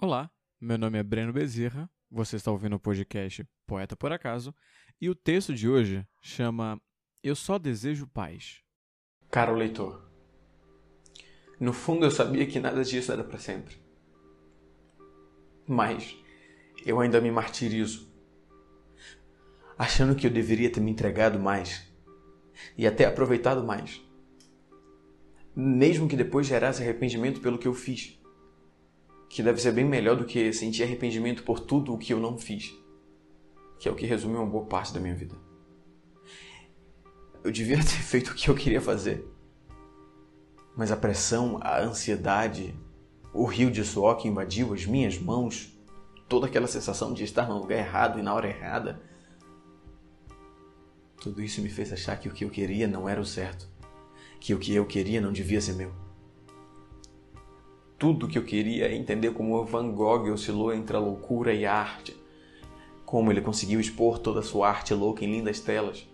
Olá, meu nome é Breno Bezerra, você está ouvindo o podcast Poeta por Acaso, e o texto de hoje chama Eu Só Desejo Paz. Caro leitor, no fundo eu sabia que nada disso era para sempre. Mas eu ainda me martirizo, achando que eu deveria ter me entregado mais e até aproveitado mais, mesmo que depois gerasse arrependimento pelo que eu fiz que deve ser bem melhor do que sentir arrependimento por tudo o que eu não fiz, que é o que resume uma boa parte da minha vida. Eu devia ter feito o que eu queria fazer, mas a pressão, a ansiedade, o rio de suor que invadiu as minhas mãos, toda aquela sensação de estar no lugar errado e na hora errada, tudo isso me fez achar que o que eu queria não era o certo, que o que eu queria não devia ser meu tudo que eu queria é entender como Van Gogh oscilou entre a loucura e a arte. Como ele conseguiu expor toda a sua arte louca em lindas telas.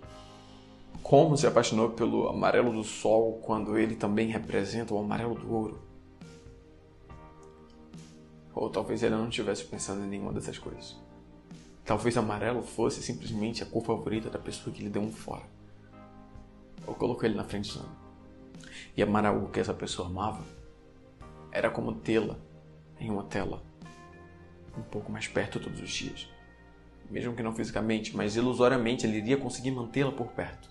Como se apaixonou pelo amarelo do sol quando ele também representa o amarelo do ouro. Ou talvez ele não estivesse pensando em nenhuma dessas coisas. Talvez amarelo fosse simplesmente a cor favorita da pessoa que lhe deu um fora. Ou colocou ele na frente do E amar algo que essa pessoa amava era como tê-la em uma tela, um pouco mais perto todos os dias. Mesmo que não fisicamente, mas ilusoriamente ele iria conseguir mantê-la por perto.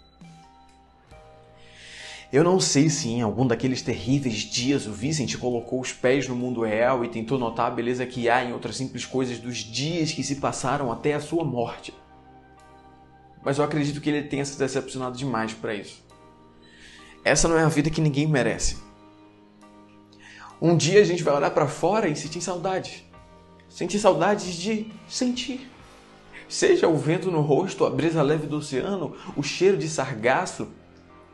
Eu não sei se em algum daqueles terríveis dias o Vicente colocou os pés no mundo real e tentou notar a beleza que há em outras simples coisas dos dias que se passaram até a sua morte. Mas eu acredito que ele tenha se decepcionado demais para isso. Essa não é a vida que ninguém merece. Um dia a gente vai olhar para fora e sentir saudade. Sentir saudades de sentir. Seja o vento no rosto, a brisa leve do oceano, o cheiro de sargaço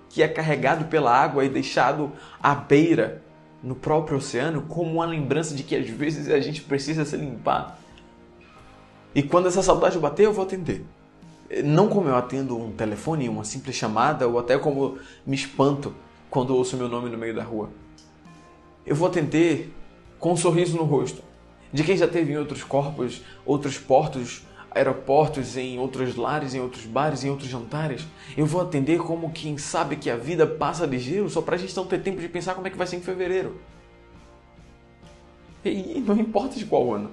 que é carregado pela água e deixado à beira no próprio oceano, como uma lembrança de que às vezes a gente precisa se limpar. E quando essa saudade bater, eu vou atender. Não como eu atendo um telefone, uma simples chamada, ou até como me espanto quando ouço meu nome no meio da rua eu vou atender com um sorriso no rosto. De quem já teve em outros corpos, outros portos, aeroportos, em outros lares, em outros bares, em outros jantares. Eu vou atender como quem sabe que a vida passa ligeiro só para a gente não ter tempo de pensar como é que vai ser em fevereiro. E não importa de qual ano.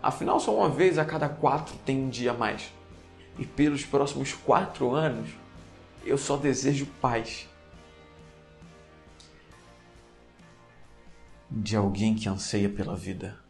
Afinal, só uma vez a cada quatro tem um dia a mais. E pelos próximos quatro anos, eu só desejo paz. De alguém que anseia pela vida.